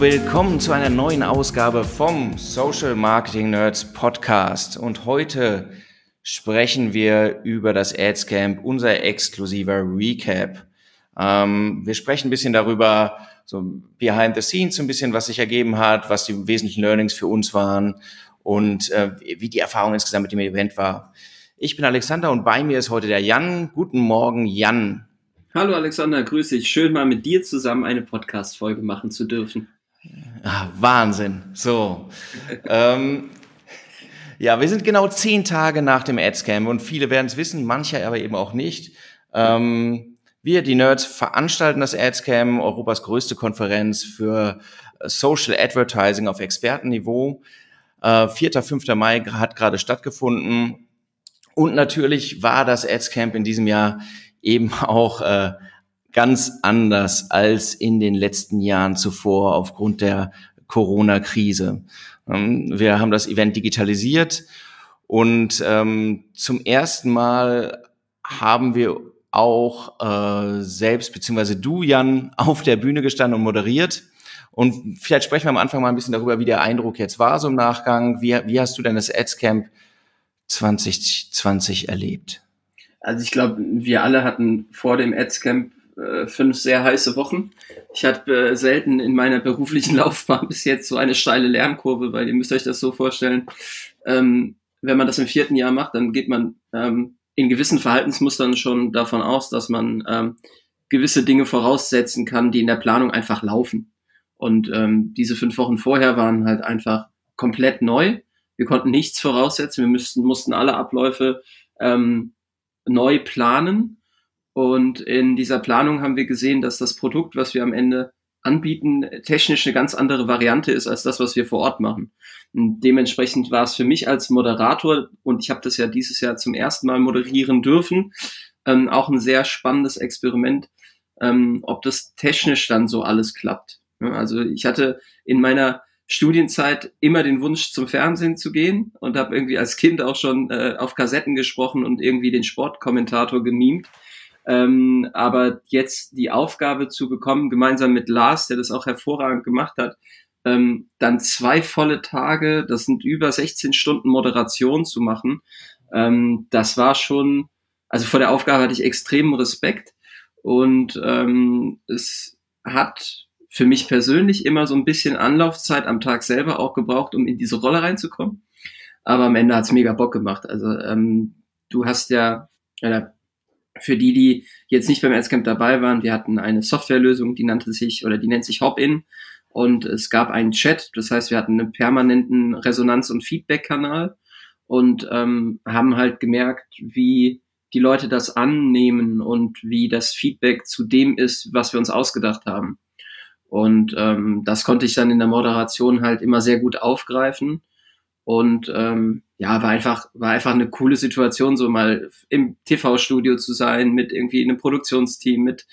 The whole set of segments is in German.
Willkommen zu einer neuen Ausgabe vom Social Marketing Nerds Podcast. Und heute sprechen wir über das Ads Camp, unser exklusiver Recap. Ähm, wir sprechen ein bisschen darüber, so behind the scenes, so ein bisschen, was sich ergeben hat, was die wesentlichen Learnings für uns waren und äh, wie die Erfahrung insgesamt mit dem Event war. Ich bin Alexander und bei mir ist heute der Jan. Guten Morgen, Jan. Hallo Alexander, grüße dich. Schön mal mit dir zusammen eine Podcast-Folge machen zu dürfen. Ah, Wahnsinn. So. ähm, ja, wir sind genau zehn Tage nach dem Adscamp und viele werden es wissen, manche aber eben auch nicht. Ähm, wir, die Nerds, veranstalten das Adscamp, Europas größte Konferenz für Social Advertising auf Expertenniveau. Äh, 4. 5. Mai hat gerade stattgefunden. Und natürlich war das Adscamp in diesem Jahr eben auch äh, ganz anders als in den letzten Jahren zuvor aufgrund der Corona-Krise. Ähm, wir haben das Event digitalisiert und ähm, zum ersten Mal haben wir auch äh, selbst, beziehungsweise du, Jan, auf der Bühne gestanden und moderiert. Und vielleicht sprechen wir am Anfang mal ein bisschen darüber, wie der Eindruck jetzt war, so im Nachgang. Wie, wie hast du denn das Adscamp 2020 erlebt? Also ich glaube, wir alle hatten vor dem Adscamp äh, fünf sehr heiße Wochen. Ich hatte äh, selten in meiner beruflichen Laufbahn bis jetzt so eine steile Lernkurve, weil ihr müsst euch das so vorstellen, ähm, wenn man das im vierten Jahr macht, dann geht man ähm, in gewissen Verhaltensmustern schon davon aus, dass man ähm, gewisse Dinge voraussetzen kann, die in der Planung einfach laufen. Und ähm, diese fünf Wochen vorher waren halt einfach komplett neu. Wir konnten nichts voraussetzen. Wir müssten, mussten alle Abläufe ähm, neu planen. Und in dieser Planung haben wir gesehen, dass das Produkt, was wir am Ende anbieten, technisch eine ganz andere Variante ist als das, was wir vor Ort machen. Und dementsprechend war es für mich als Moderator, und ich habe das ja dieses Jahr zum ersten Mal moderieren dürfen, ähm, auch ein sehr spannendes Experiment, ähm, ob das technisch dann so alles klappt. Also ich hatte in meiner Studienzeit immer den Wunsch zum Fernsehen zu gehen und habe irgendwie als Kind auch schon äh, auf Kassetten gesprochen und irgendwie den Sportkommentator gemimt. Ähm, aber jetzt die Aufgabe zu bekommen, gemeinsam mit Lars, der das auch hervorragend gemacht hat, ähm, dann zwei volle Tage, das sind über 16 Stunden Moderation zu machen, ähm, das war schon, also vor der Aufgabe hatte ich extremen Respekt und ähm, es hat für mich persönlich immer so ein bisschen Anlaufzeit am Tag selber auch gebraucht, um in diese Rolle reinzukommen. Aber am Ende hat's mega Bock gemacht. Also ähm, du hast ja, äh, für die, die jetzt nicht beim Adscamp dabei waren, wir hatten eine Softwarelösung, die nannte sich oder die nennt sich Hop-In und es gab einen Chat. Das heißt, wir hatten einen permanenten Resonanz- und Feedback-Kanal und ähm, haben halt gemerkt, wie die Leute das annehmen und wie das Feedback zu dem ist, was wir uns ausgedacht haben. Und ähm, das konnte ich dann in der Moderation halt immer sehr gut aufgreifen. Und ähm, ja, war einfach, war einfach eine coole Situation, so mal im TV-Studio zu sein, mit irgendwie einem Produktionsteam, mit,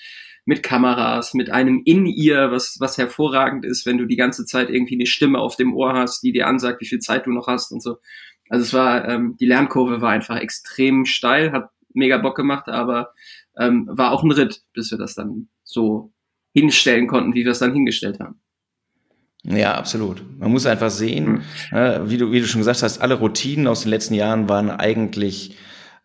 mit Kameras, mit einem In-Ear, was, was hervorragend ist, wenn du die ganze Zeit irgendwie eine Stimme auf dem Ohr hast, die dir ansagt, wie viel Zeit du noch hast und so. Also es war, ähm, die Lernkurve war einfach extrem steil, hat mega Bock gemacht, aber ähm, war auch ein Ritt, bis wir das dann so hinstellen konnten, wie wir es dann hingestellt haben. Ja, absolut. Man muss einfach sehen, äh, wie, du, wie du schon gesagt hast, alle Routinen aus den letzten Jahren waren eigentlich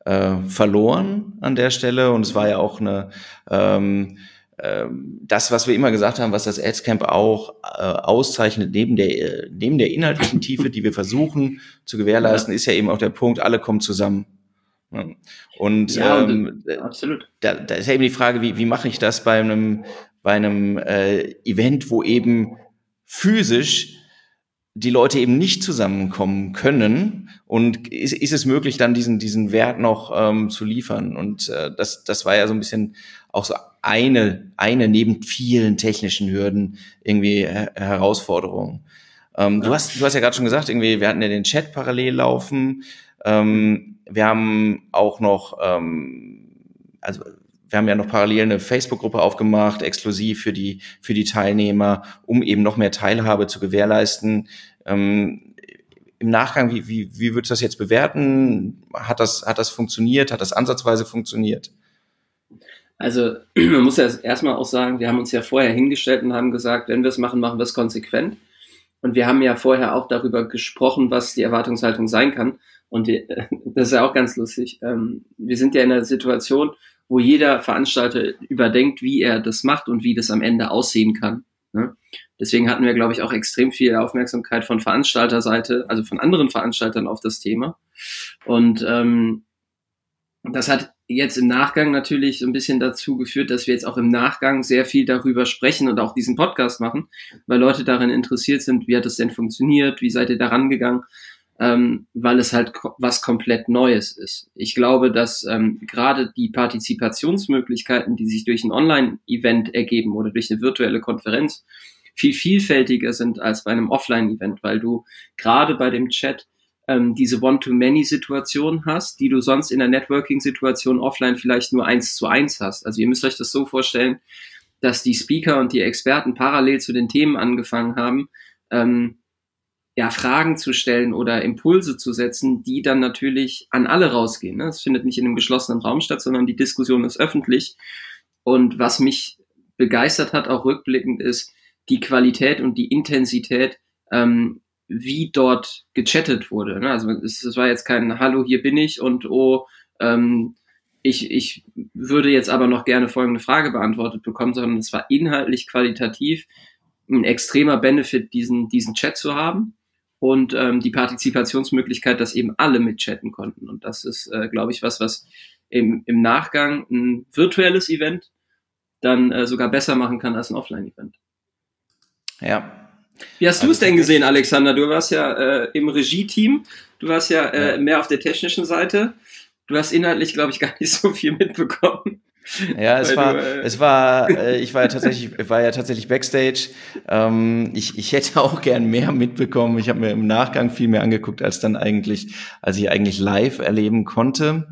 äh, verloren an der Stelle und es war ja auch eine ähm, äh, das, was wir immer gesagt haben, was das Adscamp auch äh, auszeichnet, neben der, neben der inhaltlichen Tiefe, die wir versuchen zu gewährleisten, ist ja eben auch der Punkt, alle kommen zusammen. Und ja, ähm, absolut. Da, da ist ja eben die Frage, wie, wie mache ich das bei einem bei einem äh, Event, wo eben physisch die Leute eben nicht zusammenkommen können und ist, ist es möglich, dann diesen, diesen Wert noch ähm, zu liefern. Und äh, das, das war ja so ein bisschen auch so eine, eine neben vielen technischen Hürden irgendwie Her Herausforderung. Ähm, ja. du, hast, du hast ja gerade schon gesagt, irgendwie, wir hatten ja den Chat parallel laufen. Ähm, wir haben auch noch, ähm, also wir haben ja noch parallel eine Facebook-Gruppe aufgemacht, exklusiv für die, für die Teilnehmer, um eben noch mehr Teilhabe zu gewährleisten. Ähm, Im Nachgang, wie, wie, wie würdest du das jetzt bewerten? Hat das, hat das funktioniert? Hat das ansatzweise funktioniert? Also man muss ja erstmal auch sagen, wir haben uns ja vorher hingestellt und haben gesagt, wenn wir es machen, machen wir es konsequent. Und wir haben ja vorher auch darüber gesprochen, was die Erwartungshaltung sein kann. Und die, das ist ja auch ganz lustig. Ähm, wir sind ja in einer Situation, wo jeder Veranstalter überdenkt, wie er das macht und wie das am Ende aussehen kann. Ne? Deswegen hatten wir, glaube ich, auch extrem viel Aufmerksamkeit von Veranstalterseite, also von anderen Veranstaltern auf das Thema. Und ähm, das hat jetzt im Nachgang natürlich so ein bisschen dazu geführt, dass wir jetzt auch im Nachgang sehr viel darüber sprechen und auch diesen Podcast machen, weil Leute darin interessiert sind, wie hat das denn funktioniert, wie seid ihr daran gegangen, ähm, weil es halt was komplett Neues ist. Ich glaube, dass ähm, gerade die Partizipationsmöglichkeiten, die sich durch ein Online-Event ergeben oder durch eine virtuelle Konferenz, viel vielfältiger sind als bei einem Offline-Event, weil du gerade bei dem Chat ähm, diese One-to-Many-Situation hast, die du sonst in der Networking-Situation offline vielleicht nur eins zu eins hast. Also ihr müsst euch das so vorstellen, dass die Speaker und die Experten parallel zu den Themen angefangen haben, ähm, ja, Fragen zu stellen oder Impulse zu setzen, die dann natürlich an alle rausgehen. Ne? Es findet nicht in einem geschlossenen Raum statt, sondern die Diskussion ist öffentlich. Und was mich begeistert hat, auch rückblickend, ist die Qualität und die Intensität, ähm, wie dort gechattet wurde. Ne? Also es, es, war jetzt kein Hallo, hier bin ich und oh, ähm, ich, ich würde jetzt aber noch gerne folgende Frage beantwortet bekommen, sondern es war inhaltlich qualitativ ein extremer Benefit, diesen, diesen Chat zu haben und ähm, die Partizipationsmöglichkeit, dass eben alle mitchatten konnten. Und das ist, äh, glaube ich, was, was im, im Nachgang ein virtuelles Event dann äh, sogar besser machen kann als ein Offline-Event. Ja, wie hast also du es denn gesehen, Alexander? Du warst ja äh, im Regie-Team, du warst ja, äh, mehr auf der technischen Seite. Du hast inhaltlich, glaube ich, gar nicht so viel mitbekommen. Ja, es war, du, äh, es war, äh, ich war ja tatsächlich, war ja tatsächlich Backstage. Ähm, ich, ich hätte auch gern mehr mitbekommen. Ich habe mir im Nachgang viel mehr angeguckt, als dann eigentlich, als ich eigentlich live erleben konnte.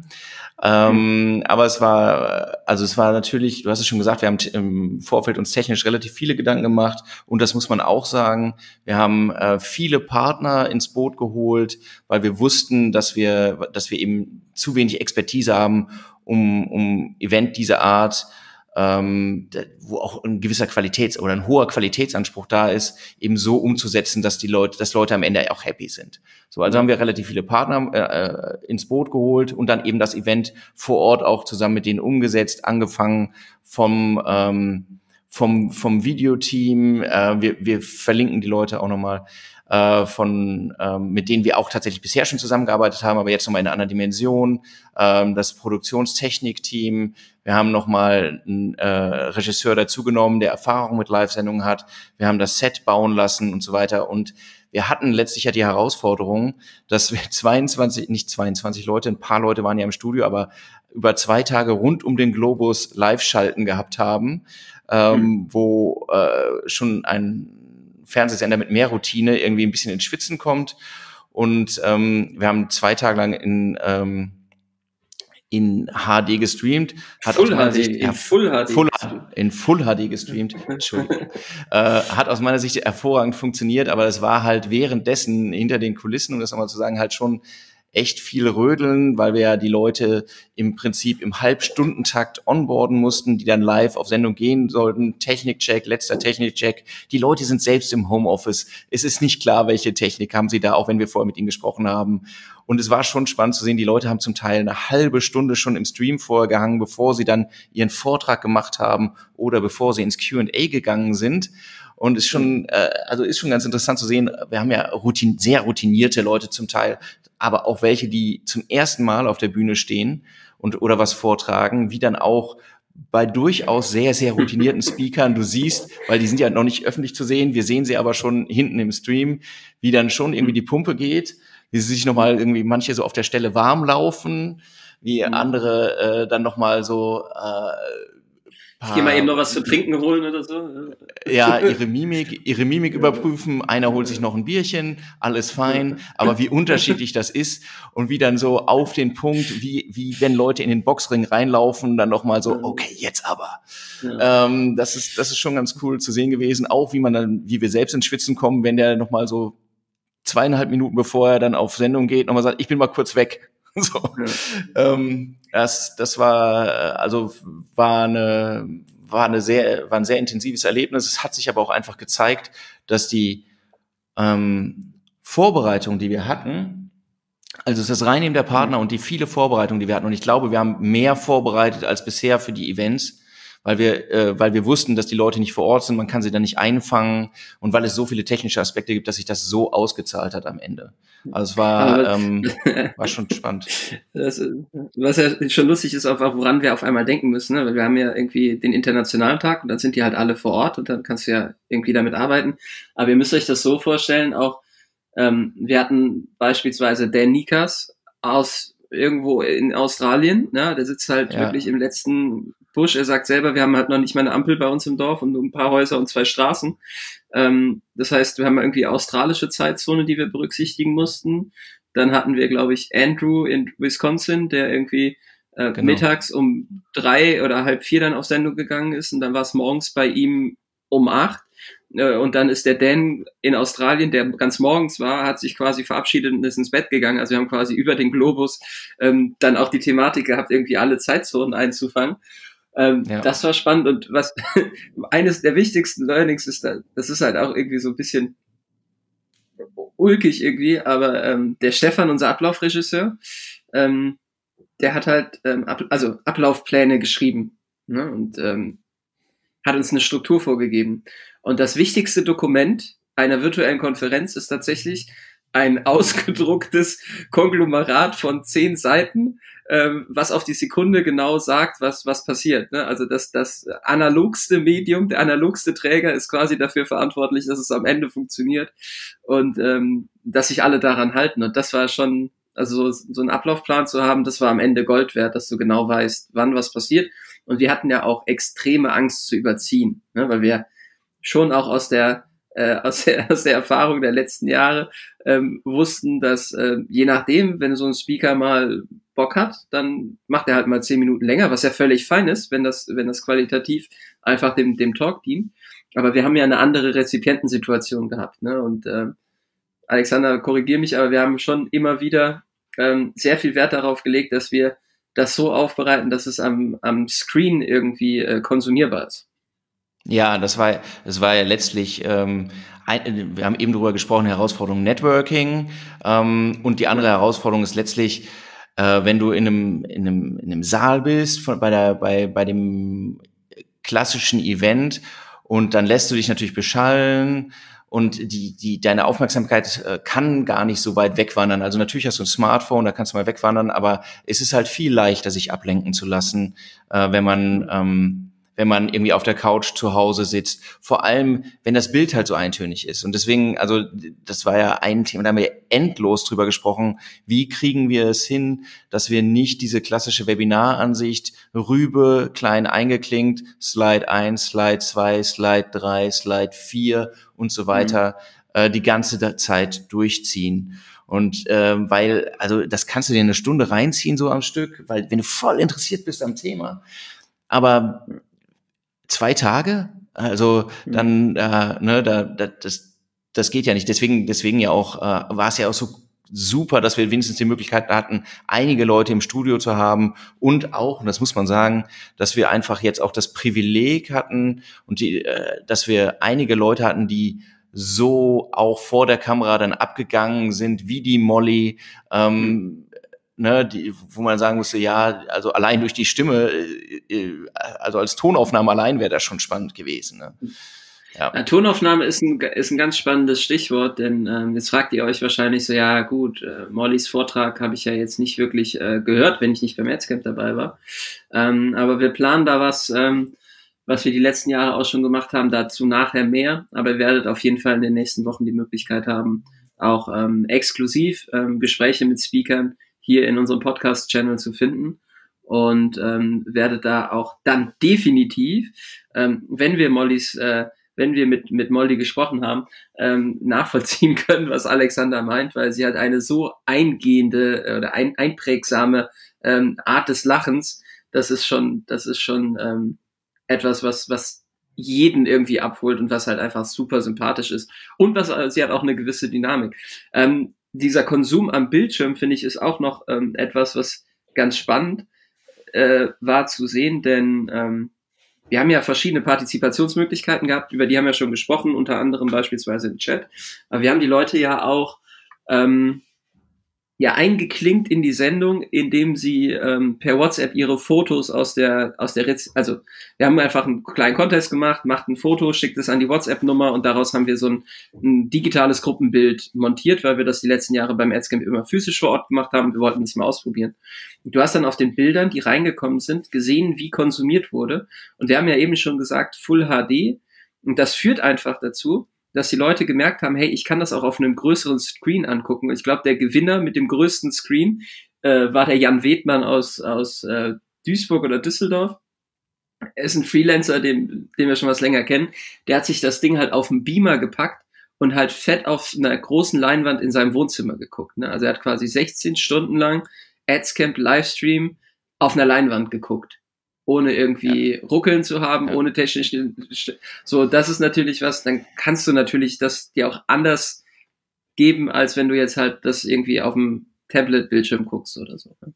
Ähm, mhm. Aber es war, also es war natürlich, du hast es schon gesagt, wir haben im Vorfeld uns technisch relativ viele Gedanken gemacht und das muss man auch sagen. Wir haben äh, viele Partner ins Boot geholt, weil wir wussten, dass wir, dass wir eben zu wenig Expertise haben, um, um Event dieser Art ähm, wo auch ein gewisser Qualitäts- oder ein hoher Qualitätsanspruch da ist, eben so umzusetzen, dass die Leute, dass Leute am Ende auch happy sind. So, also haben wir relativ viele Partner äh, ins Boot geholt und dann eben das Event vor Ort auch zusammen mit denen umgesetzt, angefangen vom ähm, vom vom Videoteam. Äh, wir, wir verlinken die Leute auch nochmal äh, von ähm, mit denen wir auch tatsächlich bisher schon zusammengearbeitet haben, aber jetzt nochmal in einer anderen Dimension. Ähm, das Produktionstechnik-Team. Wir haben nochmal einen äh, Regisseur dazugenommen, der Erfahrung mit Live-Sendungen hat. Wir haben das Set bauen lassen und so weiter. Und wir hatten letztlich ja die Herausforderung, dass wir 22, nicht 22 Leute, ein paar Leute waren ja im Studio, aber über zwei Tage rund um den Globus Live-Schalten gehabt haben, ähm, mhm. wo äh, schon ein Fernsehsender mit mehr Routine irgendwie ein bisschen ins Schwitzen kommt. Und ähm, wir haben zwei Tage lang in ähm, in HD gestreamt, hat Full aus meiner HD, Sicht in Full HD, Full, in Full HD gestreamt, Entschuldigung, äh, hat aus meiner Sicht hervorragend funktioniert, aber es war halt währenddessen hinter den Kulissen, um das nochmal zu sagen, halt schon echt viel rödeln, weil wir ja die Leute im Prinzip im Halbstundentakt onboarden mussten, die dann live auf Sendung gehen sollten. Technikcheck, letzter Technikcheck. Die Leute sind selbst im Homeoffice. Es ist nicht klar, welche Technik haben sie da, auch wenn wir vorher mit ihnen gesprochen haben. Und es war schon spannend zu sehen, die Leute haben zum Teil eine halbe Stunde schon im Stream vorher gehangen, bevor sie dann ihren Vortrag gemacht haben oder bevor sie ins Q&A gegangen sind. Und ist schon, äh, also ist schon ganz interessant zu sehen. Wir haben ja Routin sehr routinierte Leute zum Teil, aber auch welche, die zum ersten Mal auf der Bühne stehen und oder was vortragen, wie dann auch bei durchaus sehr, sehr routinierten Speakern, du siehst, weil die sind ja noch nicht öffentlich zu sehen, wir sehen sie aber schon hinten im Stream, wie dann schon irgendwie die Pumpe geht, wie sie sich nochmal irgendwie manche so auf der Stelle warm laufen, wie mhm. andere äh, dann nochmal so äh, ich gehe mal eben noch was zu trinken holen oder so. Ja, ihre Mimik, ihre Mimik überprüfen. Einer holt sich noch ein Bierchen, alles fein. Aber wie unterschiedlich das ist und wie dann so auf den Punkt, wie, wie wenn Leute in den Boxring reinlaufen, dann noch mal so, okay, jetzt aber. Ja. Ähm, das ist, das ist schon ganz cool zu sehen gewesen. Auch wie man dann, wie wir selbst ins Schwitzen kommen, wenn der noch mal so zweieinhalb Minuten bevor er dann auf Sendung geht, nochmal sagt, ich bin mal kurz weg. so. Ja. Ähm, das, das war, also war eine, war eine sehr, war ein sehr intensives Erlebnis. Es hat sich aber auch einfach gezeigt, dass die ähm, Vorbereitung, die wir hatten, also das Reinnehmen der Partner und die viele Vorbereitungen, die wir hatten, und ich glaube, wir haben mehr vorbereitet als bisher für die Events, weil wir, äh, weil wir wussten, dass die Leute nicht vor Ort sind, man kann sie dann nicht einfangen und weil es so viele technische Aspekte gibt, dass sich das so ausgezahlt hat am Ende. Also es war, ähm, war schon spannend. Das, was ja schon lustig ist, auch woran wir auf einmal denken müssen, ne? weil wir haben ja irgendwie den internationalen Tag und dann sind die halt alle vor Ort und dann kannst du ja irgendwie damit arbeiten. Aber ihr müsst euch das so vorstellen, auch ähm, wir hatten beispielsweise Dan Nikas aus irgendwo in Australien, ne? der sitzt halt ja. wirklich im letzten Busch. Er sagt selber, wir haben halt noch nicht mal eine Ampel bei uns im Dorf und nur ein paar Häuser und zwei Straßen. Ähm, das heißt, wir haben irgendwie australische Zeitzone, die wir berücksichtigen mussten. Dann hatten wir, glaube ich, Andrew in Wisconsin, der irgendwie äh, genau. mittags um drei oder halb vier dann auf Sendung gegangen ist und dann war es morgens bei ihm um acht. Äh, und dann ist der Dan in Australien, der ganz morgens war, hat sich quasi verabschiedet und ist ins Bett gegangen. Also wir haben quasi über den Globus ähm, dann auch die Thematik gehabt, irgendwie alle Zeitzonen einzufangen. Ähm, ja. Das war spannend und was eines der wichtigsten Learnings ist, da, das ist halt auch irgendwie so ein bisschen ulkig irgendwie, aber ähm, der Stefan, unser Ablaufregisseur, ähm, der hat halt ähm, ab, also Ablaufpläne geschrieben ne, und ähm, hat uns eine Struktur vorgegeben. Und das wichtigste Dokument einer virtuellen Konferenz ist tatsächlich ein ausgedrucktes Konglomerat von zehn Seiten, ähm, was auf die Sekunde genau sagt, was, was passiert. Ne? Also das, das analogste Medium, der analogste Träger ist quasi dafür verantwortlich, dass es am Ende funktioniert und ähm, dass sich alle daran halten. Und das war schon, also so, so einen Ablaufplan zu haben, das war am Ende Gold wert, dass du genau weißt, wann was passiert. Und wir hatten ja auch extreme Angst zu überziehen, ne? weil wir schon auch aus der äh, aus, der, aus der Erfahrung der letzten Jahre ähm, wussten, dass äh, je nachdem, wenn so ein Speaker mal Bock hat, dann macht er halt mal zehn Minuten länger, was ja völlig fein ist, wenn das, wenn das qualitativ einfach dem, dem Talk dient. Aber wir haben ja eine andere Rezipientensituation gehabt. Ne? Und äh, Alexander, korrigier mich, aber wir haben schon immer wieder ähm, sehr viel Wert darauf gelegt, dass wir das so aufbereiten, dass es am, am Screen irgendwie äh, konsumierbar ist. Ja, das war, das war ja letztlich, ähm, ein, wir haben eben darüber gesprochen, Herausforderung Networking ähm, und die andere Herausforderung ist letztlich, äh, wenn du in einem, in einem, in einem Saal bist, von, bei, der, bei, bei dem klassischen Event und dann lässt du dich natürlich beschallen und die, die, deine Aufmerksamkeit äh, kann gar nicht so weit wegwandern. Also natürlich hast du ein Smartphone, da kannst du mal wegwandern, aber es ist halt viel leichter, sich ablenken zu lassen, äh, wenn man ähm, wenn man irgendwie auf der Couch zu Hause sitzt. Vor allem, wenn das Bild halt so eintönig ist. Und deswegen, also das war ja ein Thema, da haben wir endlos drüber gesprochen. Wie kriegen wir es hin, dass wir nicht diese klassische Webinaransicht Rübe klein eingeklingt, Slide 1, Slide 2, Slide 3, Slide 4 und so weiter mhm. äh, die ganze Zeit durchziehen. Und äh, weil, also das kannst du dir eine Stunde reinziehen so am Stück, weil wenn du voll interessiert bist am Thema, aber zwei Tage. Also hm. dann, äh, ne, da, da, das, das geht ja nicht. Deswegen, deswegen ja auch, äh, war es ja auch so super, dass wir wenigstens die Möglichkeit hatten, einige Leute im Studio zu haben und auch, und das muss man sagen, dass wir einfach jetzt auch das Privileg hatten und die, äh, dass wir einige Leute hatten, die so auch vor der Kamera dann abgegangen sind, wie die Molly, ähm, hm ne, die, wo man sagen musste, ja, also allein durch die Stimme, äh, äh, also als Tonaufnahme allein wäre das schon spannend gewesen. Ne? Ja. ja. Tonaufnahme ist ein, ist ein ganz spannendes Stichwort, denn ähm, jetzt fragt ihr euch wahrscheinlich so, ja gut, äh, Mollys Vortrag habe ich ja jetzt nicht wirklich äh, gehört, wenn ich nicht beim Erzcamp dabei war. Ähm, aber wir planen da was, ähm, was wir die letzten Jahre auch schon gemacht haben, dazu nachher mehr. Aber ihr werdet auf jeden Fall in den nächsten Wochen die Möglichkeit haben, auch ähm, exklusiv ähm, Gespräche mit Speakern hier in unserem Podcast-Channel zu finden und ähm, werde da auch dann definitiv, ähm, wenn wir Mollys, äh, wenn wir mit, mit Molly gesprochen haben, ähm, nachvollziehen können, was Alexander meint, weil sie hat eine so eingehende äh, oder ein, einprägsame ähm, Art des Lachens, das ist schon, das ist schon ähm, etwas, was, was jeden irgendwie abholt und was halt einfach super sympathisch ist. Und was, äh, sie hat auch eine gewisse Dynamik. Ähm, dieser Konsum am Bildschirm, finde ich, ist auch noch ähm, etwas, was ganz spannend. äh, war zu sehen, denn ähm, wir haben ja verschiedene Partizipationsmöglichkeiten gehabt, über die haben wir schon gesprochen, unter anderem beispielsweise im Chat. Aber wir haben die Leute ja auch ähm, ja eingeklinkt in die Sendung, indem sie ähm, per WhatsApp ihre Fotos aus der aus der Rez also wir haben einfach einen kleinen Contest gemacht, macht ein Foto, schickt es an die WhatsApp-Nummer und daraus haben wir so ein, ein, digitales Gruppenbild montiert, weil wir das die letzten Jahre beim Adscamp immer physisch vor Ort gemacht haben. Wir wollten das mal ausprobieren. Und du hast dann auf den Bildern, die reingekommen sind, gesehen, wie konsumiert wurde. Und wir haben ja eben schon gesagt, Full HD. Und das führt einfach dazu, dass die Leute gemerkt haben, hey, ich kann das auch auf einem größeren Screen angucken. Ich glaube, der Gewinner mit dem größten Screen äh, war der Jan Wedmann aus, aus äh, Duisburg oder Düsseldorf. Er ist ein Freelancer, den, den wir schon was länger kennen. Der hat sich das Ding halt auf den Beamer gepackt und halt fett auf einer großen Leinwand in seinem Wohnzimmer geguckt. Ne? Also er hat quasi 16 Stunden lang Adscamp Livestream auf einer Leinwand geguckt ohne irgendwie ja. ruckeln zu haben, ja. ohne technisch. So, das ist natürlich was, dann kannst du natürlich das dir auch anders geben, als wenn du jetzt halt das irgendwie auf dem Tablet-Bildschirm guckst oder so. Ne?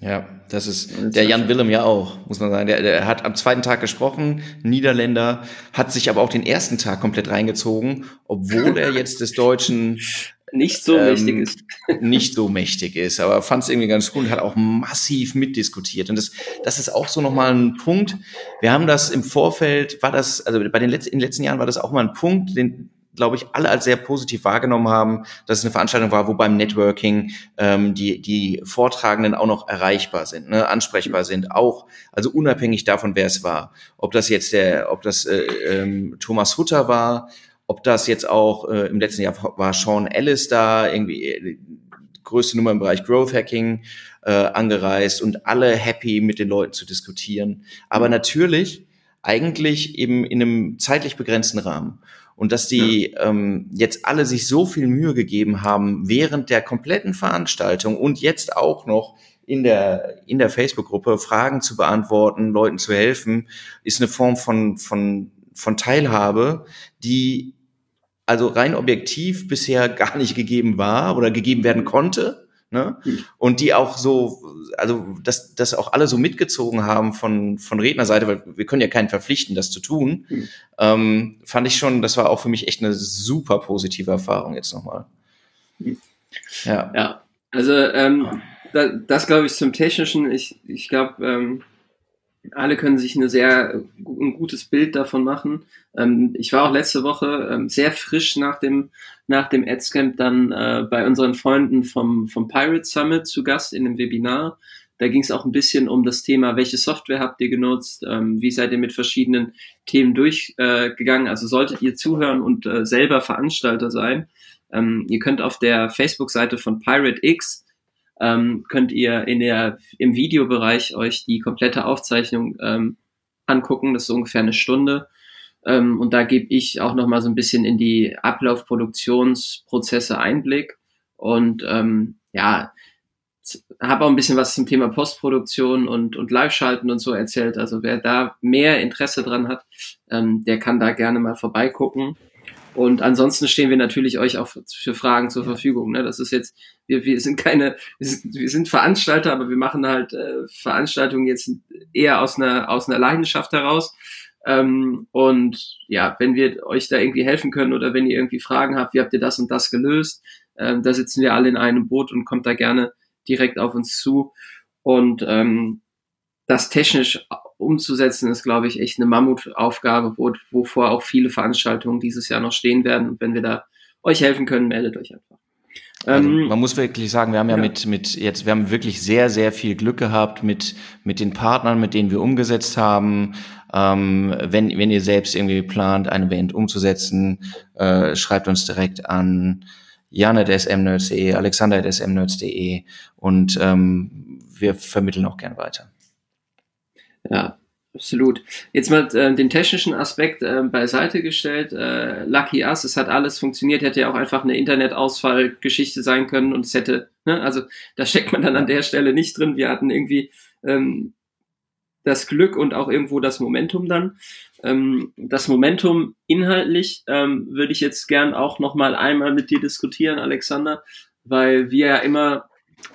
Ja, das ist der Jan Willem ja auch, muss man sagen. Der, der hat am zweiten Tag gesprochen, Niederländer, hat sich aber auch den ersten Tag komplett reingezogen, obwohl er jetzt des Deutschen nicht so ähm, mächtig ist. nicht so mächtig ist, aber fand es irgendwie ganz cool und hat auch massiv mitdiskutiert. Und das, das ist auch so nochmal ein Punkt. Wir haben das im Vorfeld, war das, also bei den letzten, in den letzten Jahren war das auch mal ein Punkt, den, glaube ich, alle als sehr positiv wahrgenommen haben, dass es eine Veranstaltung war, wo beim Networking ähm, die, die Vortragenden auch noch erreichbar sind, ne, ansprechbar sind, auch, also unabhängig davon, wer es war. Ob das jetzt der, ob das äh, ähm, Thomas Hutter war, ob das jetzt auch äh, im letzten Jahr war Sean Ellis da, irgendwie äh, größte Nummer im Bereich Growth Hacking äh, angereist und alle happy mit den Leuten zu diskutieren. Aber natürlich eigentlich eben in einem zeitlich begrenzten Rahmen. Und dass die ja. ähm, jetzt alle sich so viel Mühe gegeben haben während der kompletten Veranstaltung und jetzt auch noch in der, in der Facebook-Gruppe Fragen zu beantworten, Leuten zu helfen, ist eine Form von, von von Teilhabe, die also rein objektiv bisher gar nicht gegeben war oder gegeben werden konnte. Ne? Hm. Und die auch so, also dass, dass auch alle so mitgezogen haben von, von Rednerseite, weil wir können ja keinen verpflichten, das zu tun, mhm. ähm, fand ich schon, das war auch für mich echt eine super positive Erfahrung jetzt nochmal. Mhm. Ja. ja, also ähm, das, das glaube ich zum Technischen. Ich, ich glaube, ähm, alle können sich eine sehr, ein gutes Bild davon machen. Ähm, ich war auch letzte Woche ähm, sehr frisch nach dem, nach dem Adscamp dann äh, bei unseren Freunden vom, vom Pirate Summit zu Gast in einem Webinar. Da ging es auch ein bisschen um das Thema, welche Software habt ihr genutzt, ähm, wie seid ihr mit verschiedenen Themen durchgegangen. Äh, also solltet ihr zuhören und äh, selber Veranstalter sein. Ähm, ihr könnt auf der Facebook-Seite von Pirate X ähm, könnt ihr in der, im Videobereich euch die komplette Aufzeichnung ähm, angucken. Das ist ungefähr eine Stunde. Ähm, und da gebe ich auch noch mal so ein bisschen in die Ablaufproduktionsprozesse Einblick. Und ähm, ja, habe auch ein bisschen was zum Thema Postproduktion und, und Live-Schalten und so erzählt. Also wer da mehr Interesse dran hat, ähm, der kann da gerne mal vorbeigucken. Und ansonsten stehen wir natürlich euch auch für Fragen zur Verfügung. Ne? Das ist jetzt, wir, wir sind keine, wir sind, wir sind Veranstalter, aber wir machen halt äh, Veranstaltungen jetzt eher aus einer, aus einer Leidenschaft heraus. Ähm, und ja, wenn wir euch da irgendwie helfen können oder wenn ihr irgendwie Fragen habt, wie habt ihr das und das gelöst, ähm, da sitzen wir alle in einem Boot und kommt da gerne direkt auf uns zu. Und ähm, das technisch umzusetzen, ist, glaube ich, echt eine Mammutaufgabe, wo, wovor auch viele Veranstaltungen dieses Jahr noch stehen werden. Und wenn wir da euch helfen können, meldet euch einfach. Also ähm, man muss wirklich sagen, wir haben ja, ja, mit, mit jetzt, wir haben wirklich sehr, sehr viel Glück gehabt mit, mit den Partnern, mit denen wir umgesetzt haben. Ähm, wenn, wenn ihr selbst irgendwie plant, eine Band umzusetzen, äh, schreibt uns direkt an janet.smnerds.de, alexander.smnerds.de und ähm, wir vermitteln auch gern weiter. Ja, absolut. Jetzt mal äh, den technischen Aspekt äh, beiseite gestellt. Äh, Lucky Us, es hat alles funktioniert, hätte ja auch einfach eine Internetausfallgeschichte sein können und es hätte, ne, also da steckt man dann an der Stelle nicht drin. Wir hatten irgendwie ähm, das Glück und auch irgendwo das Momentum dann. Ähm, das Momentum inhaltlich ähm, würde ich jetzt gern auch noch mal einmal mit dir diskutieren, Alexander, weil wir ja immer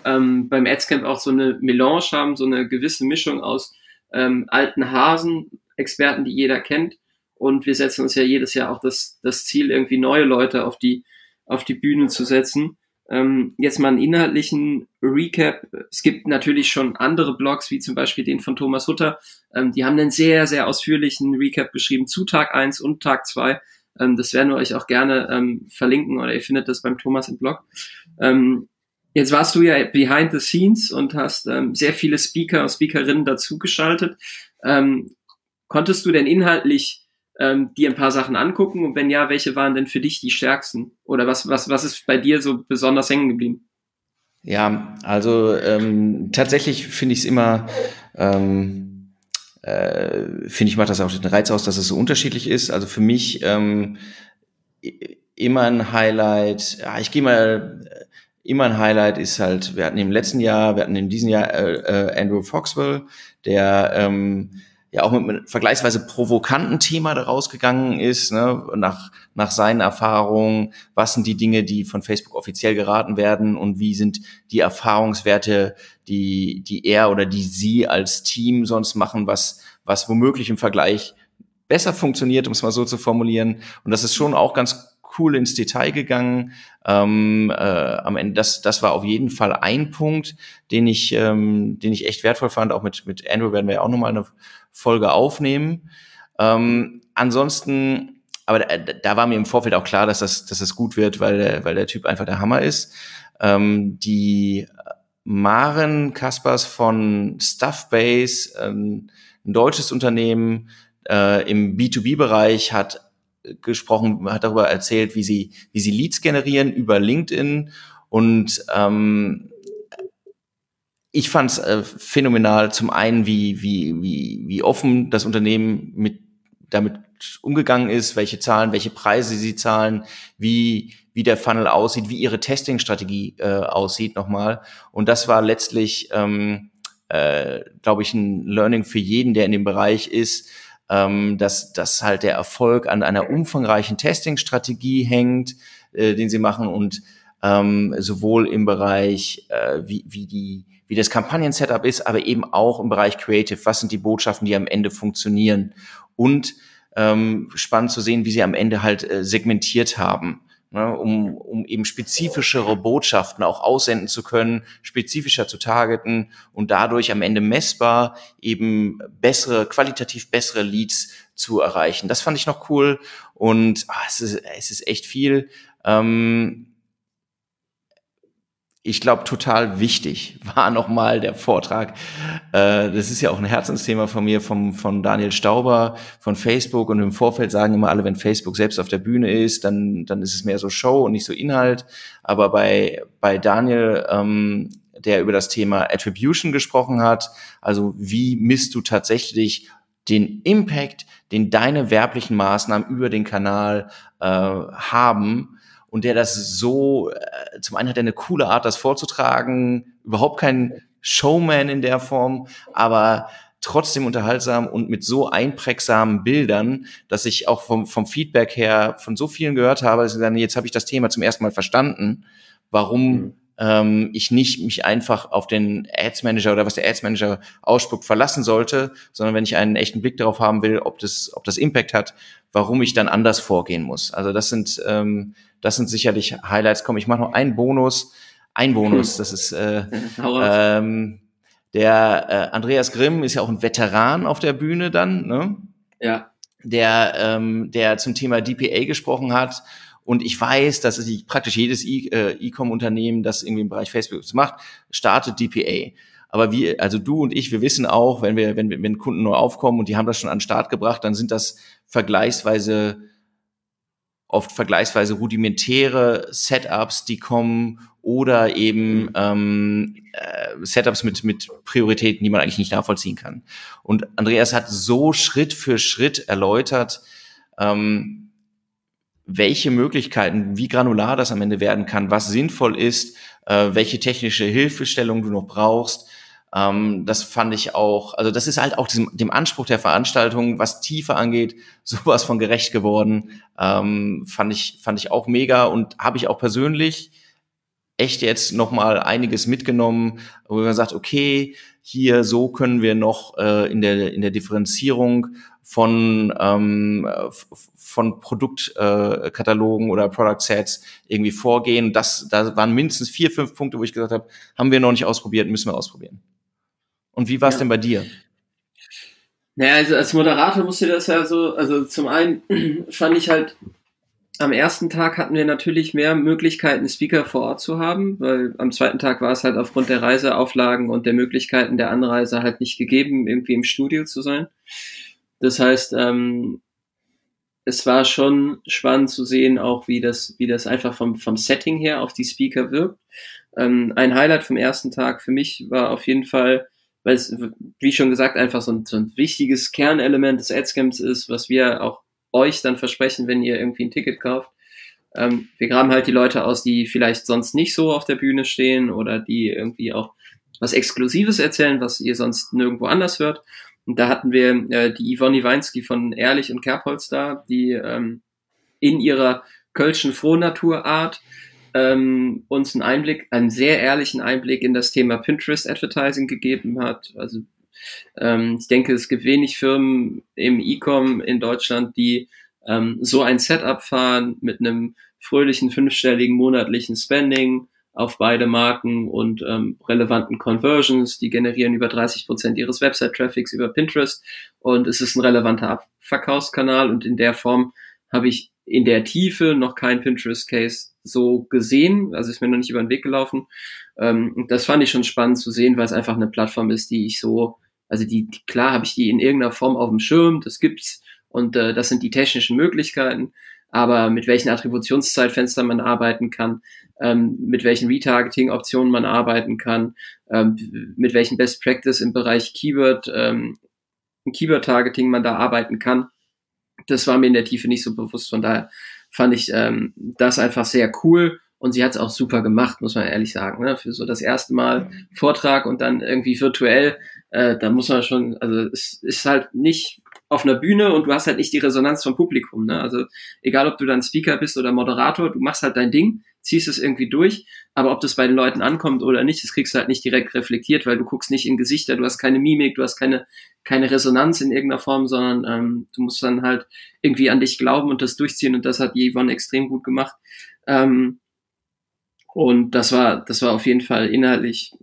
ähm, beim Adscamp auch so eine Melange haben, so eine gewisse Mischung aus ähm, alten Hasen, Experten, die jeder kennt. Und wir setzen uns ja jedes Jahr auch das, das Ziel, irgendwie neue Leute auf die, auf die Bühne zu setzen. Ähm, jetzt mal einen inhaltlichen Recap. Es gibt natürlich schon andere Blogs, wie zum Beispiel den von Thomas Hutter. Ähm, die haben einen sehr, sehr ausführlichen Recap geschrieben zu Tag 1 und Tag 2. Ähm, das werden wir euch auch gerne ähm, verlinken oder ihr findet das beim Thomas im Blog. Jetzt warst du ja behind the scenes und hast ähm, sehr viele Speaker und Speakerinnen dazugeschaltet. Ähm, konntest du denn inhaltlich ähm, dir ein paar Sachen angucken? Und wenn ja, welche waren denn für dich die stärksten? Oder was, was, was ist bei dir so besonders hängen geblieben? Ja, also ähm, tatsächlich finde ich es immer, ähm, äh, finde ich, macht das auch den Reiz aus, dass es so unterschiedlich ist. Also für mich ähm, immer ein Highlight, ja, ich gehe mal, immer ein Highlight ist halt, wir hatten im letzten Jahr, wir hatten in diesem Jahr äh, äh, Andrew Foxwell, der ähm, ja auch mit einem vergleichsweise provokanten Thema da rausgegangen ist, ne, nach, nach seinen Erfahrungen, was sind die Dinge, die von Facebook offiziell geraten werden und wie sind die Erfahrungswerte, die, die er oder die sie als Team sonst machen, was, was womöglich im Vergleich besser funktioniert, um es mal so zu formulieren. Und das ist schon auch ganz cool ins Detail gegangen. Ähm, äh, am Ende, das, das war auf jeden Fall ein Punkt, den ich, ähm, den ich echt wertvoll fand. Auch mit, mit Andrew werden wir ja auch nochmal eine Folge aufnehmen. Ähm, ansonsten, aber da, da war mir im Vorfeld auch klar, dass das, dass das gut wird, weil der, weil der Typ einfach der Hammer ist. Ähm, die Maren Kaspers von Stuffbase, ähm, ein deutsches Unternehmen äh, im B2B-Bereich, hat gesprochen, hat darüber erzählt, wie sie, wie sie Leads generieren über LinkedIn und ähm, ich fand es äh, phänomenal, zum einen, wie, wie, wie, wie offen das Unternehmen mit, damit umgegangen ist, welche Zahlen, welche Preise sie zahlen, wie, wie der Funnel aussieht, wie ihre Testing-Strategie äh, aussieht nochmal. Und das war letztlich, ähm, äh, glaube ich, ein Learning für jeden, der in dem Bereich ist, ähm, dass, dass halt der Erfolg an einer umfangreichen Testing-Strategie hängt, äh, den sie machen und ähm, sowohl im Bereich, äh, wie, wie die wie das Kampagnen-Setup ist, aber eben auch im Bereich Creative. Was sind die Botschaften, die am Ende funktionieren? Und ähm, spannend zu sehen, wie sie am Ende halt äh, segmentiert haben, ne, um, um eben spezifischere Botschaften auch aussenden zu können, spezifischer zu targeten und dadurch am Ende messbar eben bessere, qualitativ bessere Leads zu erreichen. Das fand ich noch cool und ah, es, ist, es ist echt viel. Ähm, ich glaube, total wichtig war nochmal der Vortrag. Äh, das ist ja auch ein Herzensthema von mir, vom, von Daniel Stauber von Facebook. Und im Vorfeld sagen immer alle, wenn Facebook selbst auf der Bühne ist, dann, dann ist es mehr so Show und nicht so Inhalt. Aber bei, bei Daniel, ähm, der über das Thema Attribution gesprochen hat, also wie misst du tatsächlich den Impact, den deine werblichen Maßnahmen über den Kanal äh, haben, und der das so, äh, zum einen hat er eine coole Art, das vorzutragen, überhaupt kein Showman in der Form, aber trotzdem unterhaltsam und mit so einprägsamen Bildern, dass ich auch vom, vom Feedback her von so vielen gehört habe, dass ich dann, jetzt habe ich das Thema zum ersten Mal verstanden, warum mhm. ähm, ich nicht mich einfach auf den Ads Manager oder was der Ads Manager ausspuckt verlassen sollte, sondern wenn ich einen echten Blick darauf haben will, ob das, ob das Impact hat, warum ich dann anders vorgehen muss. Also das sind ähm, das sind sicherlich Highlights. Komm, ich mache noch einen Bonus. Ein Bonus, das ist äh, ähm, der äh, Andreas Grimm ist ja auch ein Veteran auf der Bühne dann, ne? Ja. Der, ähm, der zum Thema DPA gesprochen hat. Und ich weiß, dass es praktisch jedes äh, E-Com-Unternehmen, das irgendwie im Bereich Facebook macht, startet DPA. Aber wir, also du und ich, wir wissen auch, wenn wir, wenn, wenn Kunden neu aufkommen und die haben das schon an den Start gebracht, dann sind das vergleichsweise oft vergleichsweise rudimentäre Setups, die kommen oder eben ähm, äh, Setups mit, mit Prioritäten, die man eigentlich nicht nachvollziehen kann. Und Andreas hat so Schritt für Schritt erläutert, ähm, welche Möglichkeiten, wie granular das am Ende werden kann, was sinnvoll ist, äh, welche technische Hilfestellung du noch brauchst, ähm, das fand ich auch, also das ist halt auch diesem, dem Anspruch der Veranstaltung, was Tiefe angeht, sowas von gerecht geworden. Ähm, fand ich, fand ich auch mega und habe ich auch persönlich echt jetzt nochmal einiges mitgenommen, wo man sagt, okay, hier so können wir noch äh, in der in der Differenzierung von ähm, von Produktkatalogen äh, oder Product Sets irgendwie vorgehen. Das da waren mindestens vier fünf Punkte, wo ich gesagt habe, haben wir noch nicht ausprobiert, müssen wir ausprobieren. Und wie war es ja. denn bei dir? Naja, also als Moderator musste das ja so, also zum einen fand ich halt am ersten Tag hatten wir natürlich mehr Möglichkeiten, Speaker vor Ort zu haben, weil am zweiten Tag war es halt aufgrund der Reiseauflagen und der Möglichkeiten der Anreise halt nicht gegeben, irgendwie im Studio zu sein. Das heißt, ähm, es war schon spannend zu sehen, auch wie das, wie das einfach vom, vom Setting her auf die Speaker wirkt. Ähm, ein Highlight vom ersten Tag für mich war auf jeden Fall, weil es, wie schon gesagt, einfach so ein, so ein wichtiges Kernelement des Adscamps ist, was wir auch euch dann versprechen, wenn ihr irgendwie ein Ticket kauft. Ähm, wir graben halt die Leute aus, die vielleicht sonst nicht so auf der Bühne stehen oder die irgendwie auch was Exklusives erzählen, was ihr sonst nirgendwo anders hört. Und da hatten wir äh, die Yvonne Iweinski von Ehrlich und Kerbholz da, die ähm, in ihrer kölschen Frohnaturart ähm, uns einen Einblick, einen sehr ehrlichen Einblick in das Thema Pinterest Advertising gegeben hat. Also ähm, ich denke, es gibt wenig Firmen im E-Com in Deutschland, die ähm, so ein Setup fahren mit einem fröhlichen fünfstelligen monatlichen Spending auf beide Marken und ähm, relevanten Conversions. Die generieren über 30 Prozent ihres Website-Traffics über Pinterest und es ist ein relevanter Abverkaufskanal und in der Form habe ich in der Tiefe noch kein Pinterest-Case so gesehen, also ist mir noch nicht über den Weg gelaufen. Ähm, das fand ich schon spannend zu sehen, weil es einfach eine Plattform ist, die ich so also die, die klar habe ich die in irgendeiner Form auf dem Schirm, das gibt's und äh, das sind die technischen Möglichkeiten. Aber mit welchen Attributionszeitfenstern man arbeiten kann, ähm, mit welchen Retargeting-Optionen man arbeiten kann, ähm, mit welchen Best Practice im Bereich Keyword, ähm, Keyword-Targeting man da arbeiten kann, das war mir in der Tiefe nicht so bewusst. Von daher fand ich ähm, das einfach sehr cool und sie hat es auch super gemacht, muss man ehrlich sagen. Ne? Für so das erste Mal Vortrag und dann irgendwie virtuell, äh, da muss man schon, also es ist halt nicht auf einer Bühne und du hast halt nicht die Resonanz vom Publikum. Ne? Also egal, ob du dann Speaker bist oder Moderator, du machst halt dein Ding, ziehst es irgendwie durch, aber ob das bei den Leuten ankommt oder nicht, das kriegst du halt nicht direkt reflektiert, weil du guckst nicht in Gesichter, du hast keine Mimik, du hast keine, keine Resonanz in irgendeiner Form, sondern ähm, du musst dann halt irgendwie an dich glauben und das durchziehen und das hat Yvonne extrem gut gemacht. Ähm, und das war, das war auf jeden Fall inhaltlich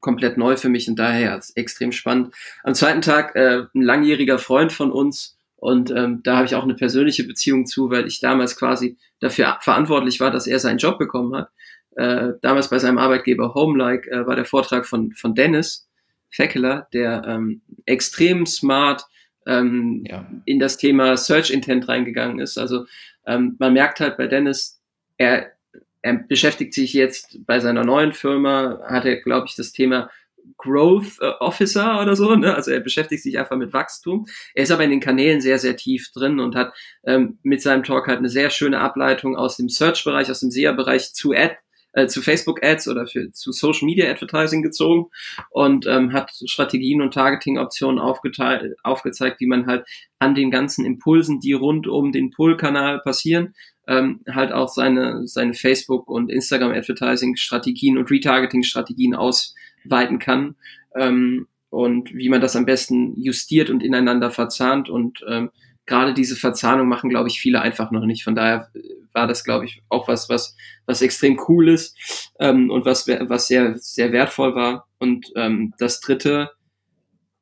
komplett neu für mich und daher extrem spannend. Am zweiten Tag äh, ein langjähriger Freund von uns und ähm, da habe ich auch eine persönliche Beziehung zu, weil ich damals quasi dafür verantwortlich war, dass er seinen Job bekommen hat. Äh, damals bei seinem Arbeitgeber Homelike äh, war der Vortrag von, von Dennis Feckeler, der ähm, extrem smart ähm, ja. in das Thema Search Intent reingegangen ist. Also ähm, man merkt halt bei Dennis, er er beschäftigt sich jetzt bei seiner neuen Firma, hat er, glaube ich, das Thema Growth äh, Officer oder so, ne? also er beschäftigt sich einfach mit Wachstum. Er ist aber in den Kanälen sehr, sehr tief drin und hat ähm, mit seinem Talk halt eine sehr schöne Ableitung aus dem Search-Bereich, aus dem SEA-Bereich zu Ad, äh, zu Facebook-Ads oder für, zu Social-Media-Advertising gezogen und ähm, hat Strategien und Targeting-Optionen aufgeteilt, aufgezeigt, wie man halt an den ganzen Impulsen, die rund um den Pull-Kanal passieren, ähm, halt auch seine, seine Facebook- und Instagram-Advertising-Strategien und Retargeting-Strategien ausweiten kann ähm, und wie man das am besten justiert und ineinander verzahnt und ähm, gerade diese Verzahnung machen, glaube ich, viele einfach noch nicht. Von daher war das, glaube ich, auch was, was, was extrem cool ist ähm, und was, was sehr, sehr wertvoll war. Und ähm, das dritte,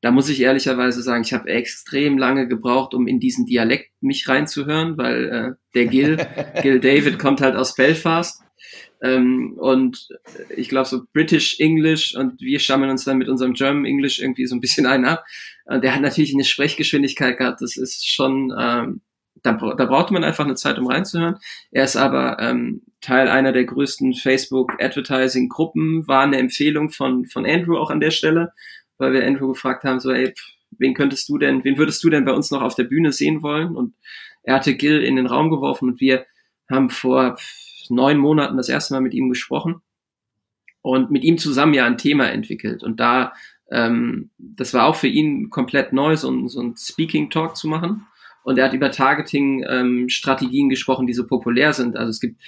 da muss ich ehrlicherweise sagen, ich habe extrem lange gebraucht, um in diesen Dialekt mich reinzuhören, weil äh, der Gil, Gil David kommt halt aus Belfast. Ähm, und ich glaube so British English und wir stammeln uns dann mit unserem German English irgendwie so ein bisschen ein ab. Und der hat natürlich eine Sprechgeschwindigkeit gehabt, das ist schon, ähm, da, da braucht man einfach eine Zeit, um reinzuhören. Er ist aber ähm, Teil einer der größten Facebook Advertising Gruppen, war eine Empfehlung von, von Andrew auch an der Stelle weil wir Andrew gefragt haben, so, ey, wen könntest du denn, wen würdest du denn bei uns noch auf der Bühne sehen wollen? Und er hatte Gil in den Raum geworfen und wir haben vor neun Monaten das erste Mal mit ihm gesprochen und mit ihm zusammen ja ein Thema entwickelt. Und da, ähm, das war auch für ihn komplett neu, so ein, so ein Speaking-Talk zu machen. Und er hat über Targeting-Strategien ähm, gesprochen, die so populär sind. Also es gibt